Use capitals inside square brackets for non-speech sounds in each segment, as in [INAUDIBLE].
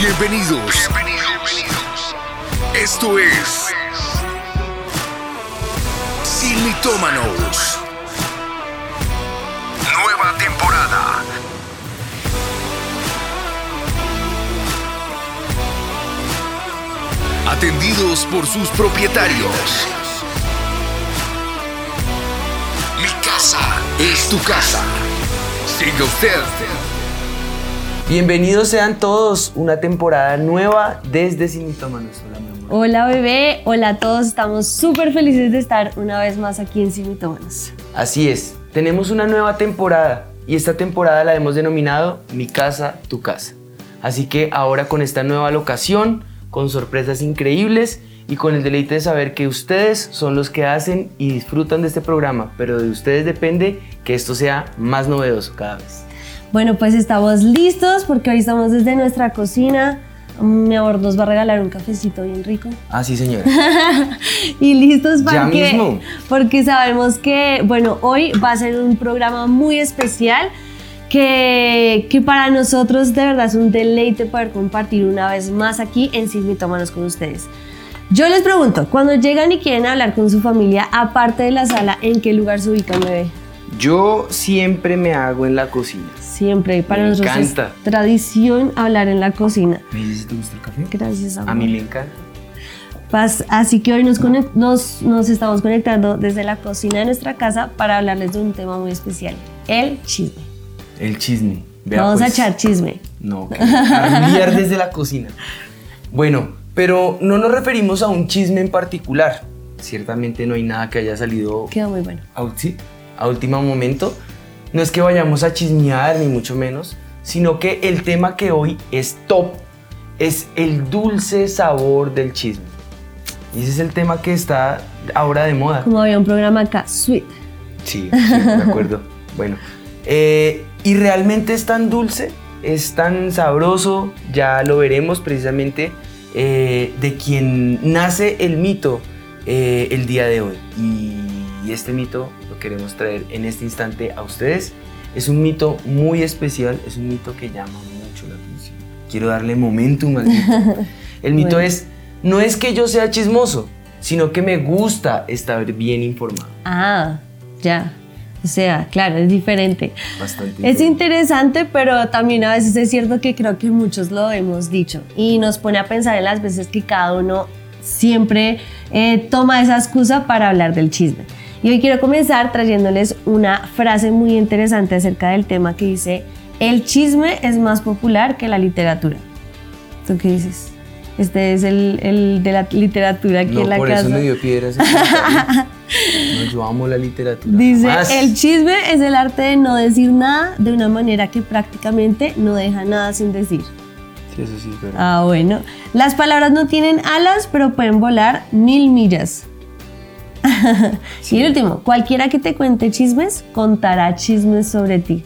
Bienvenidos. Bienvenidos. Esto es Sin Mitómanos. Nueva temporada. Atendidos por sus propietarios. Mi casa es tu casa. Siga usted. Bienvenidos sean todos, una temporada nueva desde Sin Mitómanos. Hola, mi amor. Hola bebé, hola a todos, estamos súper felices de estar una vez más aquí en Sin Mitómanos. Así es, tenemos una nueva temporada y esta temporada la hemos denominado Mi casa, tu casa. Así que ahora con esta nueva locación, con sorpresas increíbles y con el deleite de saber que ustedes son los que hacen y disfrutan de este programa, pero de ustedes depende que esto sea más novedoso cada vez. Bueno, pues estamos listos porque hoy estamos desde nuestra cocina. Mi amor nos va a regalar un cafecito bien rico. Ah, sí, señora. [LAUGHS] y listos para Ya que, mismo. porque sabemos que, bueno, hoy va a ser un programa muy especial que, que para nosotros de verdad es un deleite poder compartir una vez más aquí en Sin Mitómanos con ustedes. Yo les pregunto, cuando llegan y quieren hablar con su familia, aparte de la sala, ¿en qué lugar se ubican, bebé? Yo siempre me hago en la cocina. Siempre, para Me nosotros encanta. es tradición hablar en la cocina. ¿Me dices si te gusta el café? Gracias, amor. A mí me encanta. Pas- Así que hoy nos, conec- nos, nos estamos conectando desde la cocina de nuestra casa para hablarles de un tema muy especial, el chisme. El chisme. Vea, Vamos a pues. echar chisme. No, armillar [LAUGHS] desde la cocina. Bueno, pero no nos referimos a un chisme en particular. Ciertamente no hay nada que haya salido Quedó muy bueno. a, sí, a último momento. No es que vayamos a chismear, ni mucho menos, sino que el tema que hoy es top es el dulce sabor del chisme. Y ese es el tema que está ahora de moda. Como había un programa acá, Sweet. Sí, sí, de acuerdo. [LAUGHS] bueno, eh, y realmente es tan dulce, es tan sabroso, ya lo veremos precisamente eh, de quien nace el mito eh, el día de hoy. Y, este mito queremos traer en este instante a ustedes. Es un mito muy especial, es un mito que llama mucho la atención. Quiero darle momentum al mito. [LAUGHS] El mito Bueno. es, no es que yo sea chismoso, sino que me gusta estar bien informado. Ah, ya. O sea, claro, es diferente. Bastante. Es interesante, pero también a veces es cierto que creo que muchos lo hemos dicho y nos pone a pensar en las veces que cada uno siempre eh, toma esa excusa para hablar del chisme. Y hoy quiero comenzar trayéndoles una frase muy interesante acerca del tema que dice, el chisme es más popular que la literatura. ¿Tú qué dices? Este es el, el de la literatura aquí no, en la por casa. eso me dio piedra ese comentario. No, yo amo la literatura. Dice, Jamás. el chisme es el arte de no decir nada de una manera que prácticamente no deja nada sin decir. Sí, eso sí verdad. Ah, bueno. Las palabras no tienen alas, pero pueden volar mil millas. [LAUGHS] Y el último, cualquiera que te cuente chismes, contará chismes sobre ti.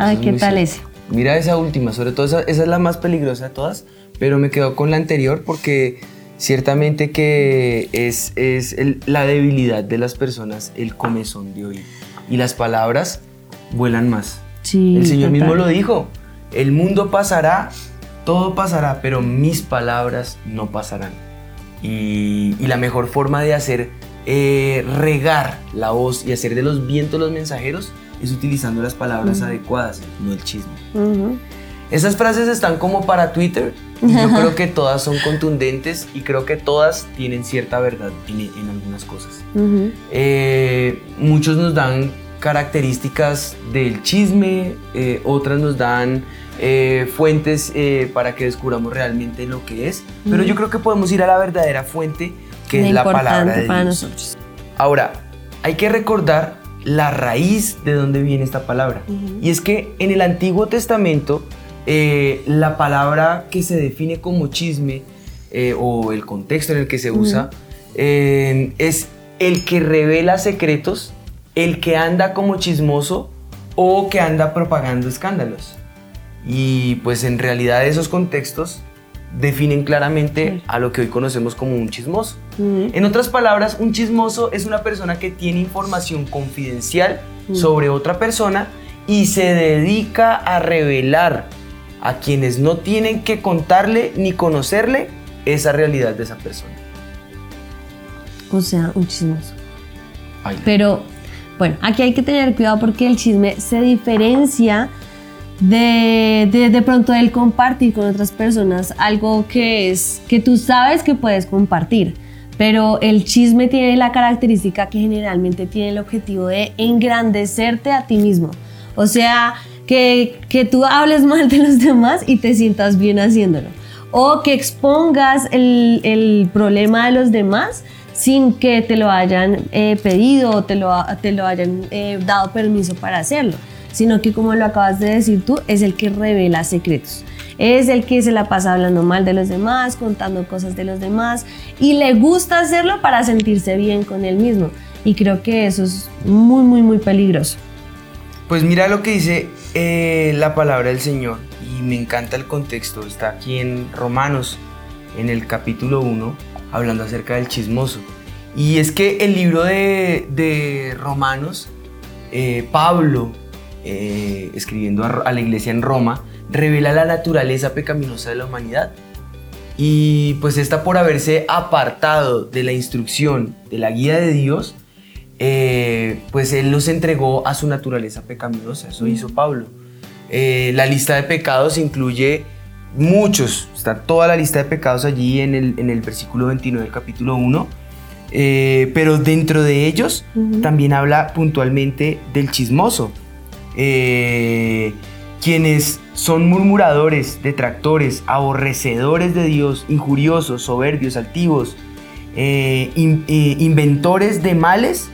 Es ¿qué tal ese? Mira esa última, sobre todo esa, esa es la más peligrosa de todas, pero me quedo con la anterior porque ciertamente que es, es el- la debilidad de las personas, el comezón de oír. Y las palabras vuelan más. Sí, el Señor mismo lo dijo, el mundo pasará, todo pasará, pero mis palabras no pasarán. Y, y la mejor forma de hacer eh, regar la voz y hacer de los vientos los mensajeros es utilizando las palabras adecuadas, no el chisme. Esas frases están como para Twitter. y Yo [LAUGHS] creo que todas son contundentes y creo que todas tienen cierta verdad en, en algunas cosas. Eh, muchos nos dan características del chisme, eh, otras nos dan eh, fuentes para que descubramos realmente lo que es, pero yo creo que podemos ir a la verdadera fuente que Lo es la palabra de para Dios. nosotros. Ahora, hay que recordar la raíz de dónde viene esta palabra. Y es que en el Antiguo Testamento, eh, la palabra que se define como chisme eh, o el contexto en el que se usa eh, es el que revela secretos, el que anda como chismoso o que anda propagando escándalos. Y pues en realidad esos contextos definen claramente a lo que hoy conocemos como un chismoso. En otras palabras, un chismoso es una persona que tiene información confidencial sobre otra persona y se dedica a revelar a quienes no tienen que contarle ni conocerle esa realidad de esa persona. O sea, un chismoso. Ay, Pero bueno, aquí hay que tener cuidado porque el chisme se diferencia de, de, de pronto el compartir con otras personas algo que es que tú sabes que puedes compartir. Pero el chisme tiene la característica que generalmente tiene el objetivo de engrandecerte a ti mismo. O sea, que, que tú hables mal de los demás y te sientas bien haciéndolo. O que expongas el, el problema de los demás sin que te lo hayan eh, pedido o te lo, te lo hayan eh, dado permiso para hacerlo, sino que como lo acabas de decir tú, es el que revela secretos. Es el que se la pasa hablando mal de los demás, contando cosas de los demás y le gusta hacerlo para sentirse bien con él mismo. Y creo que eso es muy, muy, muy peligroso. Pues mira lo que dice eh, la palabra del Señor y me encanta el contexto. Está aquí en Romanos, en el capítulo 1, hablando acerca del chismoso. Y es que el libro de, de Romanos, eh, Pablo, eh, escribiendo a, a la iglesia en Roma, revela la naturaleza pecaminosa de la humanidad. Y pues esta por haberse apartado de la instrucción, de la guía de Dios, eh, pues Él los entregó a su naturaleza pecaminosa. Eso hizo Pablo. Eh, la lista de pecados incluye muchos, está toda la lista de pecados allí en el, en el versículo 29 del capítulo 1. Eh, pero dentro de ellos también habla puntualmente del chismoso. Eh, quienes son murmuradores, detractores, aborrecedores de Dios, injuriosos, soberbios, altivos, eh, eh, inventores de males,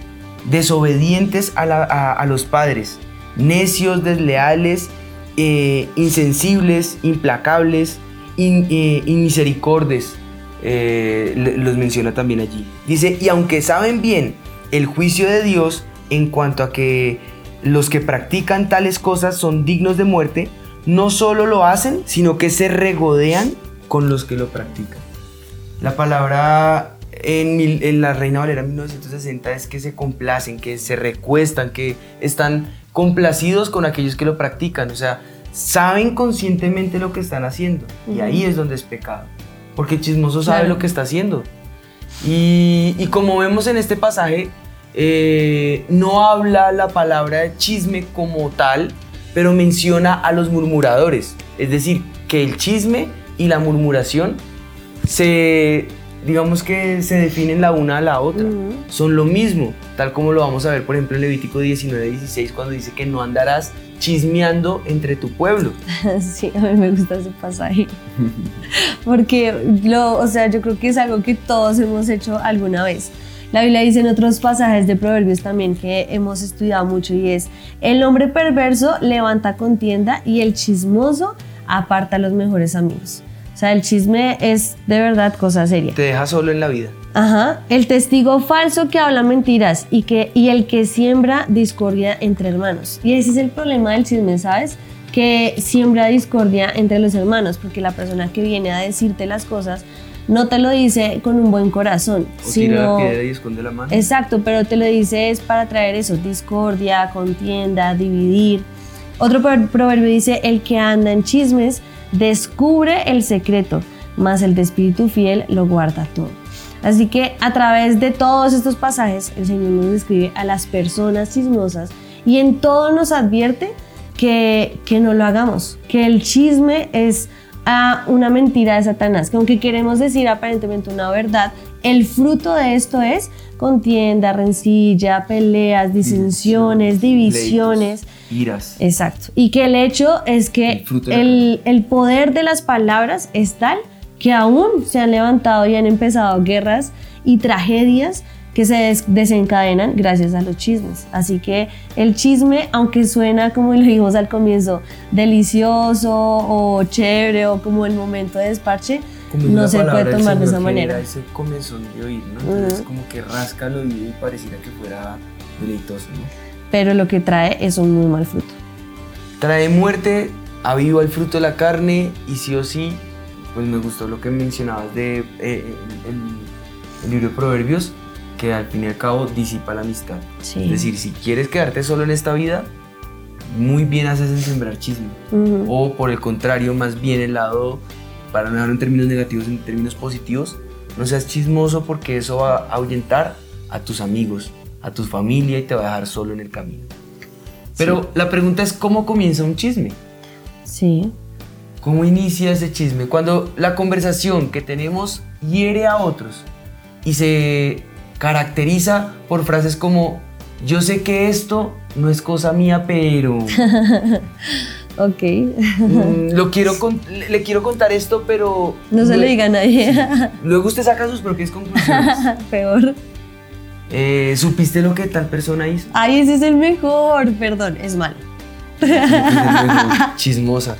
desobedientes a, los padres, necios, desleales, insensibles, implacables, in- eh, inmisericordes, los menciona también allí. Dice, y aunque saben bien el juicio de Dios en cuanto a que los que practican tales cosas son dignos de muerte, no solo lo hacen, sino que se regodean con los que lo practican. La palabra en, mil- en la Reina Valera 1960 es que se complacen, que se recuestan, que están complacidos con aquellos que lo practican. O sea, saben conscientemente lo que están haciendo. Y ahí es donde es pecado. Porque el chismoso sabe Claro. lo que está haciendo. Y, y como vemos en este pasaje, eh, no habla la palabra de chisme como tal, pero menciona a los murmuradores. Es decir, que el chisme y la murmuración se, digamos que se definen la una a la otra. Son lo mismo, tal como lo vamos a ver, por ejemplo, en Levítico 19, 16, cuando dice que no andarás chismeando entre tu pueblo. [LAUGHS] Sí, a mí me gusta ese pasaje. [LAUGHS] Porque, lo, o sea, yo creo que es algo que todos hemos hecho alguna vez. La Biblia dice en otros pasajes de Proverbios también que hemos estudiado mucho y es, el hombre perverso levanta contienda y el chismoso aparta a los mejores amigos. O sea, el chisme es de verdad cosa seria. Te deja solo en la vida. Ajá, el testigo falso que habla mentiras y, que, y el que siembra discordia entre hermanos. Y ese es el problema del chisme, ¿sabes? Que siembra discordia entre los hermanos, porque la persona que viene a decirte las cosas no te lo dice con un buen corazón, O tira la sino... piedra y esconde la mano. Exacto, pero te lo dice es para traer eso, discordia, contienda, dividir. Otro pro- proverbio dice, el que anda en chismes descubre el secreto, mas el de espíritu fiel lo guarda todo. Así que a través de todos estos pasajes, el Señor nos describe a las personas chismosas y en todo nos advierte que, que no lo hagamos, que el chisme es a una mentira de Satanás, que aunque queremos decir aparentemente una verdad, el fruto de esto es contienda, rencilla, peleas, disensiones, divisiones. Iras. Exacto. Y que el hecho es que El el, el poder de las palabras es tal que aún se han levantado y han empezado guerras y tragedias que se des- desencadenan gracias a los chismes. Así que el chisme, aunque suena como lo dijimos al comienzo, delicioso o chévere o como el momento de Como dice no se puede tomar de esa manera. ese comezón de oír, ¿no? Entonces Ujú. como que rasca el oído y pareciera que fuera deleitoso, ¿no? Pero lo que trae es un muy mal fruto. Trae muerte, aviva el fruto de la carne y sí o sí, pues me gustó lo que mencionabas de eh, el, el libro de Proverbios, que al fin y al cabo disipa la amistad. Sí. Es decir, si quieres quedarte solo en esta vida, muy bien haces en sembrar chisme. O por el contrario, más bien el lado, para no hablar en términos negativos, en términos positivos, no seas chismoso porque eso va a ahuyentar a tus amigos, a tu familia y te va a dejar solo en el camino. Pero la pregunta es, ¿cómo comienza un chisme? Sí. ¿Cómo inicia ese chisme? Cuando la conversación que tenemos hiere a otros y se caracteriza por frases como, yo sé que esto no es cosa mía, pero... [LAUGHS] ok. Mm, lo quiero [LAUGHS] le, quiero contar esto, pero... No se le diga a nadie. [LAUGHS] Luego usted saca sus propias conclusiones. Peor. Eh, ¿Supiste lo que tal persona hizo? Ay, ese es el mejor. Perdón, es malo. Chismosa.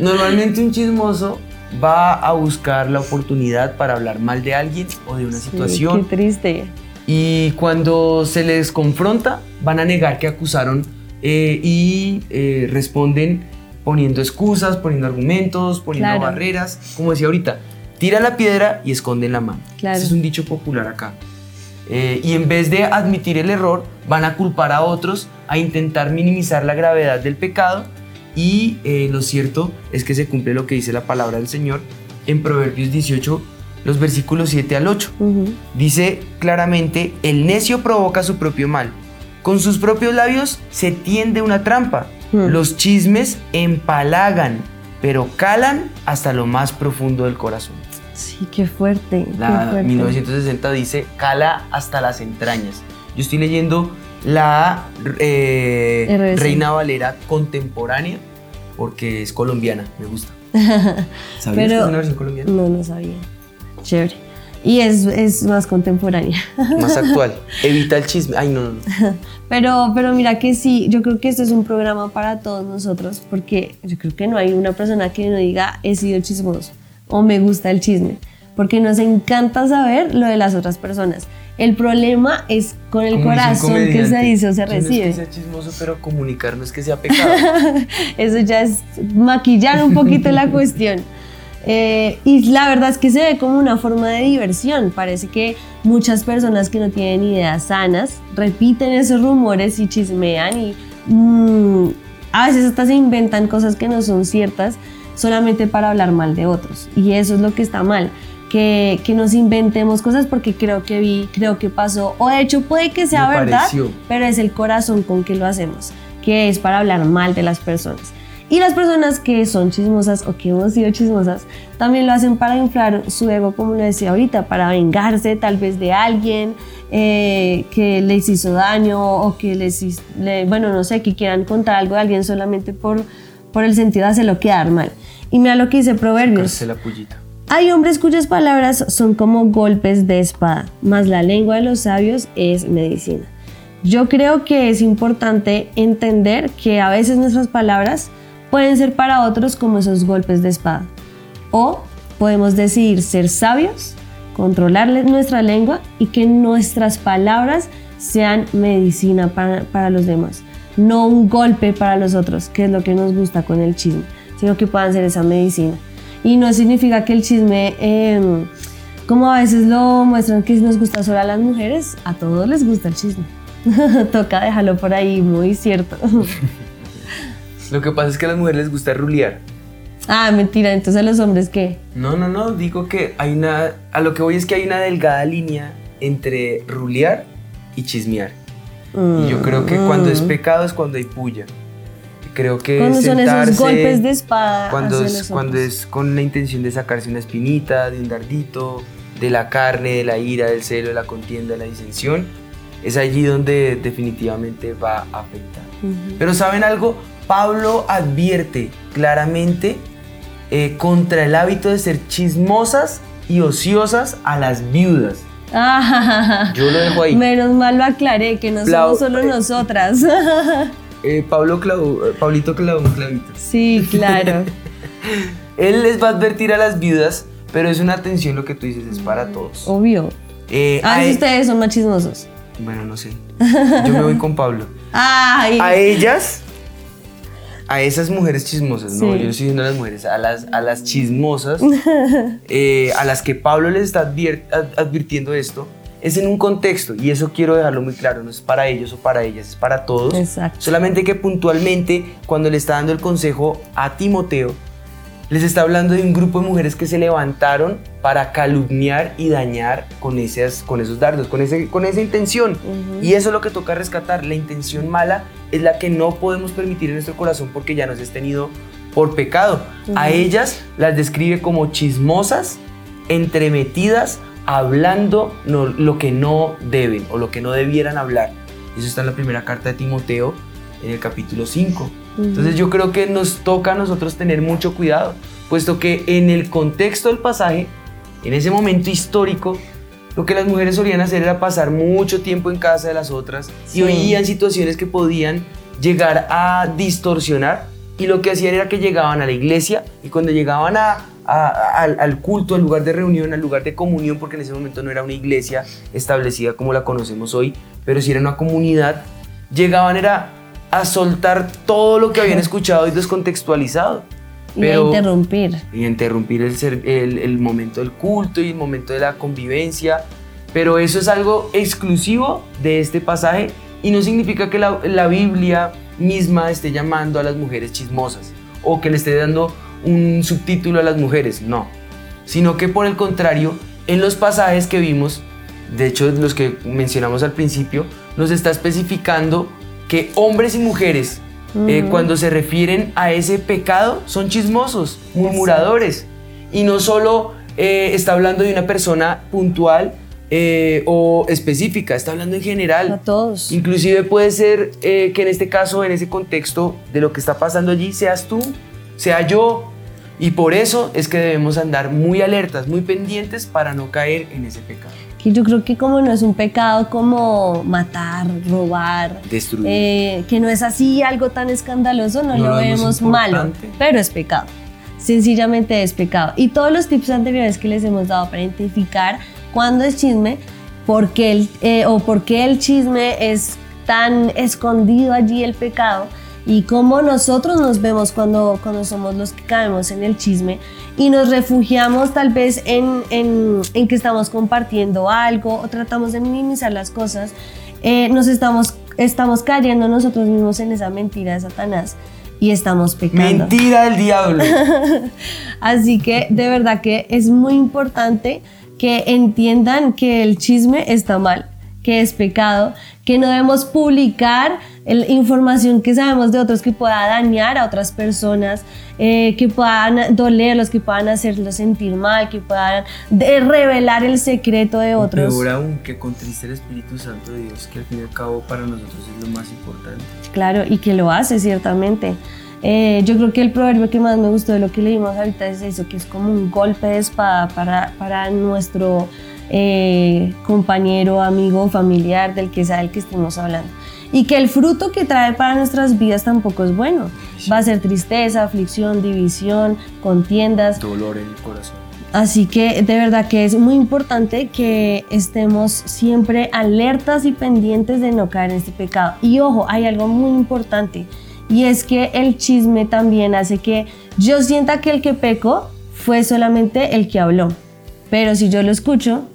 Normalmente un chismoso va a buscar la oportunidad para hablar mal de alguien o de una situación. qué triste. Y cuando se les confronta, van a negar que acusaron eh, y eh, responden poniendo excusas, poniendo argumentos, poniendo barreras. Como decía ahorita, tira la piedra y esconde la mano. Ese es un dicho popular acá. Eh, y en vez de admitir el error, van a culpar a otros, a intentar minimizar la gravedad del pecado. Y lo cierto es que se cumple lo que dice la palabra del Señor en Proverbios 18, los versículos 7 al 8. Dice claramente, el necio provoca su propio mal. Con sus propios labios se tiende una trampa. Los chismes empalagan, pero calan hasta lo más profundo del corazón. Sí, qué fuerte. La 1960 dice, cala hasta las entrañas. Yo estoy leyendo la eh, Reina Valera contemporánea porque es colombiana, me gusta. [LAUGHS] ¿Sabías que es una versión colombiana? No, no sabía. Chévere. Y es, es, más contemporánea. [LAUGHS] Más actual. Evita el chisme. Ay, no, no. [LAUGHS] Pero, pero mira que sí, yo creo que este es un programa para todos nosotros, porque yo creo que no hay una persona que no diga he sido chismoso o me gusta el chisme, porque nos encanta saber lo de las otras personas. El problema es con el corazón que se dice o se recibe. No es que sea chismoso, pero comunicar no es que sea pecado. [LAUGHS] Eso ya es maquillar un poquito la cuestión. Eh, y la verdad es que se ve como una forma de diversión. Parece que muchas personas que no tienen ideas sanas repiten esos rumores y chismean y mm, a veces hasta se inventan cosas que no son ciertas solamente para hablar mal de otros. Y eso es lo que está mal. Que, que, nos inventemos cosas porque creo que vi, creo que pasó, o de hecho puede que sea verdad, pero es el corazón con que lo hacemos, que es para hablar mal de las personas. Y las personas que son chismosas o que hemos sido chismosas también lo hacen para inflar su ego, como lo decía ahorita, para vengarse tal vez de alguien eh, que les hizo daño o que les, bueno, no sé, que quieran contar algo de alguien solamente por, por el sentido de hacerlo quedar mal. Y mira lo que dice Proverbios. La pullita. Hay hombres cuyas palabras son como golpes de espada, mas la lengua de los sabios es medicina. Yo creo que es importante entender que a veces nuestras palabras pueden ser para otros como esos golpes de espada. O podemos decidir ser sabios, controlar nuestra lengua y que nuestras palabras sean medicina para, los demás, no un golpe para los otros, que es lo que nos gusta con el chisme, sino que puedan ser esa medicina. Y no significa que el chisme, em, como a veces lo muestran que nos gusta solo a las mujeres, a todos les gusta el chisme. [LAUGHS] Toca dejarlo por ahí, muy cierto. [LAUGHS] Lo que pasa es que a las mujeres les gusta rulear. Ah, mentira, entonces a los hombres qué? No, no, no, digo que hay una. A lo que voy es que hay una delgada línea entre rulear y chismear. y yo creo que cuando es mm. pecado es cuando hay puya. Creo que cuando son esos golpes de espada. Cuando es, cuando es con la intención de sacarse una espinita, de un dardito, de la carne, de la ira, del celo, de la contienda, de la disensión, es allí donde definitivamente va a afectar. Pero ¿saben algo? Pablo advierte claramente eh, contra el hábito de ser chismosas y ociosas a las viudas. [LAUGHS] Yo lo dejo ahí. Menos mal lo aclaré, que no somos solo eh, nosotras. [LAUGHS] eh, Pablo Clau, Pablito clavó un clavito. Sí, claro. [LAUGHS] Él les va a advertir a las viudas, pero es una atención lo que tú dices, es para todos. Obvio. Eh, ah, si ustedes son más chismosos. Bueno, no sé. Yo me voy con Pablo. Ay. A ellas a esas mujeres chismosas, no, yo estoy diciendo a las mujeres, a las, a las chismosas, [LAUGHS] eh, a las que Pablo les está advirtiendo esto, es en un contexto y eso quiero dejarlo muy claro, no es para ellos o para ellas, es para todos. Exacto. Solamente que puntualmente cuando le está dando el consejo a Timoteo, les está hablando de un grupo de mujeres que se levantaron para calumniar y dañar con, esas, con esos dardos, con, ese, con esa intención. Y eso es lo que toca rescatar. La intención mala es la que no podemos permitir en nuestro corazón porque ya nos es tenido por pecado. A ellas las describe como chismosas, entremetidas, hablando lo que no deben o lo que no debieran hablar. Eso está en la primera carta de Timoteo en el capítulo 5. Entonces yo creo que nos toca a nosotros tener mucho cuidado, puesto que en el contexto del pasaje, en ese momento histórico, lo que las mujeres solían hacer era pasar mucho tiempo en casa de las otras y oían situaciones que podían llegar a distorsionar y lo que hacían era que llegaban a la iglesia y cuando llegaban a, al, culto, al lugar de reunión, al lugar de comunión, porque en ese momento no era una iglesia establecida como la conocemos hoy, pero sí era una comunidad, llegaban era a soltar todo lo que habían escuchado y descontextualizado. y a interrumpir. Y a interrumpir el, el, el, momento del culto y el momento de la convivencia. Pero eso es algo exclusivo de este pasaje y no significa que la, la Biblia misma esté llamando a las mujeres chismosas o que le esté dando un subtítulo a las mujeres, no. Sino que por el contrario, en los pasajes que vimos, de hecho los que mencionamos al principio, nos está especificando que hombres y mujeres, eh, cuando se refieren a ese pecado, son chismosos, murmuradores. Y no solo eh, está hablando de una persona puntual eh, o específica, está hablando en general. A todos. Inclusive puede ser que en este caso, en ese contexto de lo que está pasando allí, seas tú, sea yo. Y por eso es que debemos andar muy alertas, muy pendientes para no caer en ese pecado yo creo que como no es un pecado como matar, robar, destruir, eh, que no es así algo tan escandaloso, no, lo vemos malo, pero es pecado. Sencillamente es pecado. Y todos los tips anteriores que les hemos dado para identificar cuándo es chisme, por qué el, eh, o por qué el chisme es tan escondido allí el pecado, y cómo nosotros nos vemos cuando, cuando somos los que caemos en el chisme y nos refugiamos tal vez en, en, en que estamos compartiendo algo o tratamos de minimizar las cosas, eh, nos estamos, estamos cayendo nosotros mismos en esa mentira de Satanás y estamos pecando. Mentira del diablo. [LAUGHS] Así que de verdad que es muy importante que entiendan que el chisme está mal, que es pecado, que no debemos publicar información que sabemos de otros que pueda dañar a otras personas, eh, que puedan dolerlos, que puedan hacerlos sentir mal, que puedan revelar el secreto de otros. Peor aún, que contriste el Espíritu Santo de Dios, que al fin y al cabo para nosotros es lo más importante. Claro, y que lo hace ciertamente. Eh, yo creo que el proverbio que más me gustó de lo que leímos ahorita es eso, que es como un golpe de espada para, para nuestro eh, compañero, amigo, familiar, del que sea el que estemos hablando y que el fruto que trae para nuestras vidas tampoco es bueno. Va a ser tristeza, aflicción, división, contiendas. Dolor en el corazón. Así que de verdad que es muy importante que estemos siempre alertas y pendientes de no caer en este pecado. Y ojo, hay algo muy importante y es que el chisme también hace que yo sienta que el que peco fue solamente el que habló. Pero si yo lo escucho,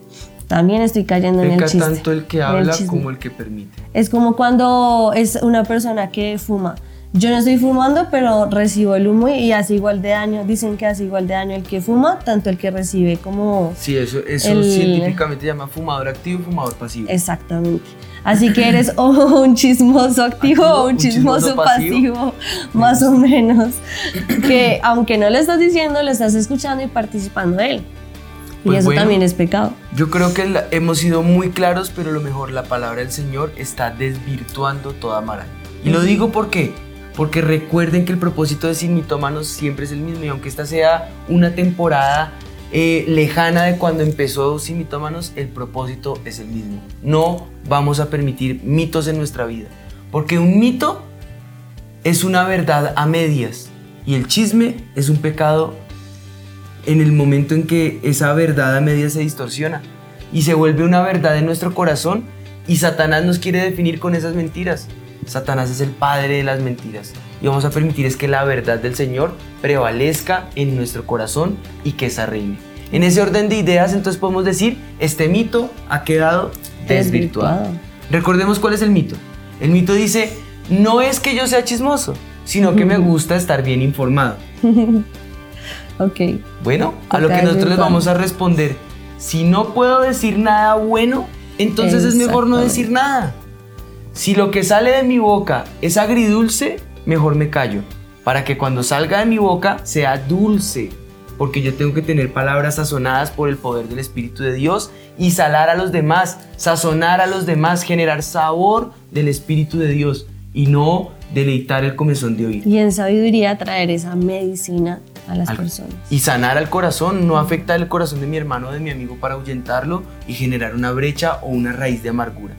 también estoy cayendo en el chiste. tanto el que habla como el que permite. Es como cuando es una persona que fuma. Yo no estoy fumando, pero recibo el humo y hace igual de daño. Dicen que hace igual de daño el que fuma, tanto el que recibe como. Sí, eso, eso científicamente se llama fumador activo y fumador pasivo. Exactamente. Así que eres o un chismoso activo, o un, chismoso, pasivo, más o menos. Que aunque no le estás diciendo, le estás escuchando y participando de él y pues eso también es pecado. Yo creo que hemos sido muy claros, pero lo mejor, la palabra del Señor está desvirtuando toda maraña. Y lo digo porque porque recuerden que el propósito de Sin Mitómanos siempre es el mismo y aunque esta sea una temporada eh, lejana de cuando empezó Sin Mitómanos, el propósito es el mismo. No vamos a permitir mitos en nuestra vida, porque un mito es una verdad a medias y el chisme es un pecado en el momento en que esa verdad a media se distorsiona y se vuelve una verdad en nuestro corazón y Satanás nos quiere definir con esas mentiras. Satanás es el padre de las mentiras y vamos a permitir es que la verdad del Señor prevalezca en nuestro corazón y que esa reine. En ese orden de ideas, entonces podemos decir, este mito ha quedado desvirtuado. Desvirtuado. Recordemos cuál es el mito. El mito dice, no es que yo sea chismoso, sino que me gusta estar bien informado. [LAUGHS] Ok. Bueno, a lo que nosotros les vamos a responder, si no puedo decir nada bueno, entonces es mejor no decir nada. Si lo que sale de mi boca es agridulce, mejor me callo, para que cuando salga de mi boca sea dulce, porque yo tengo que tener palabras sazonadas por el poder del Espíritu de Dios y salar a los demás, sazonar a los demás, generar sabor del Espíritu de Dios y no deleitar el comezón de oír. Y en sabiduría traer esa medicina a las Al- personas. Y sanar al corazón, no afecta el corazón de mi hermano o de mi amigo para ahuyentarlo y generar una brecha o una raíz de amargura.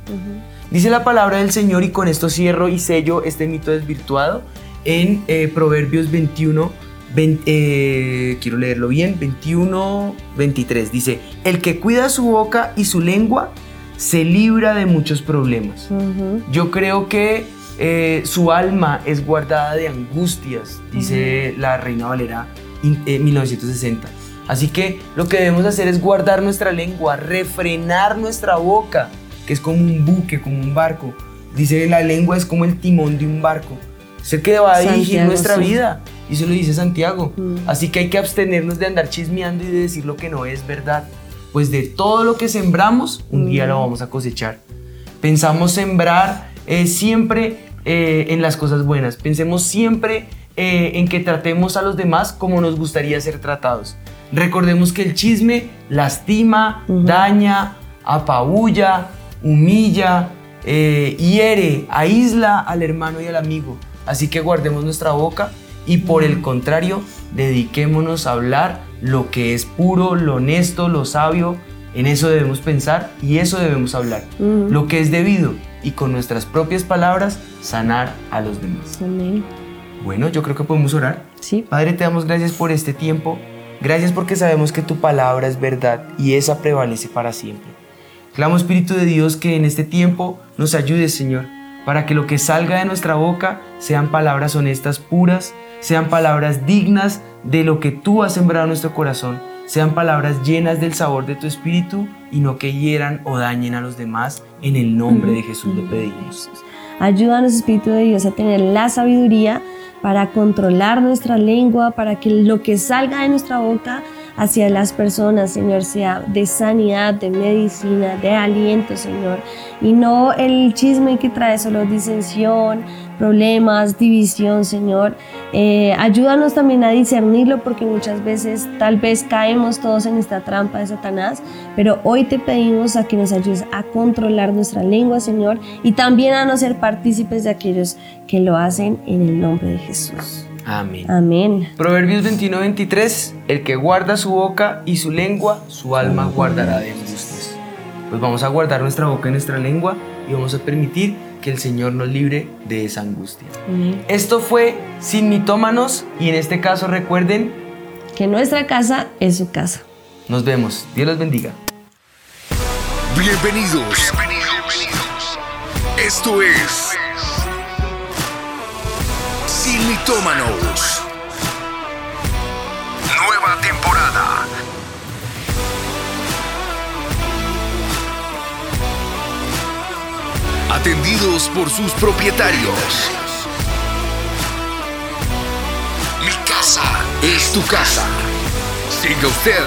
Dice la palabra del Señor y con esto cierro y sello este mito desvirtuado en eh, Proverbios 21, 20, eh, quiero leerlo bien, 21, 23. Dice, el que cuida su boca y su lengua se libra de muchos problemas. Yo creo que eh, su alma es guardada de angustias, dice la Reina Valera 1960. Así que lo que debemos hacer es guardar nuestra lengua, refrenar nuestra boca, que es como un buque, como un barco. Dice la lengua es como el timón de un barco. Es el que va a dirigir Santiago, nuestra sí. vida. Y eso lo dice Santiago. Mm. Así que hay que abstenernos de andar chismeando y de decir lo que no es verdad. Pues de todo lo que sembramos, un día lo vamos a cosechar. Pensamos sembrar eh, siempre eh, en las cosas buenas. Pensemos siempre eh, en que tratemos a los demás como nos gustaría ser tratados. Recordemos que el chisme lastima, daña, apabulla, humilla, eh, hiere, aísla al hermano y al amigo. Así que guardemos nuestra boca y por el contrario, dediquémonos a hablar lo que es puro, lo honesto, lo sabio. En eso debemos pensar y eso debemos hablar. Lo que es debido y con nuestras propias palabras sanar a los demás. Amén. Bueno, yo creo que podemos orar. Sí. Padre, te damos gracias por este tiempo. Gracias porque sabemos que tu palabra es verdad y esa prevalece para siempre. Clamo Espíritu de Dios que en este tiempo nos ayudes, Señor, para que lo que salga de nuestra boca sean palabras honestas, puras, sean palabras dignas de lo que tú has sembrado en nuestro corazón, sean palabras llenas del sabor de tu Espíritu y no que hieran o dañen a los demás. En el nombre de Jesús lo pedimos. Ayúdanos, Espíritu de Dios, a tener la sabiduría para controlar nuestra lengua, para que lo que salga de nuestra boca hacia las personas, Señor, sea de sanidad, de medicina, de aliento, Señor. Y no el chisme que trae solo disensión, problemas, división, Señor. Eh, ayúdanos también a discernirlo porque muchas veces tal vez caemos todos en esta trampa de Satanás, pero hoy te pedimos a que nos ayudes a controlar nuestra lengua, Señor, y también a no ser partícipes de aquellos que lo hacen en el nombre de Jesús. Amén. Amén. Proverbios 21-23, el que guarda su boca y su lengua, su alma guardará de angustias. Pues vamos a guardar nuestra boca y nuestra lengua y vamos a permitir que el Señor nos libre de esa angustia. Amén. Esto fue Sin Mitómanos y en este caso recuerden, Que nuestra casa es su casa. nos vemos. Dios los bendiga. Bienvenidos. Esto es Sin Mitómanos. Nueva temporada. Atendidos por sus propietarios. Mi casa es tu casa. Siga usted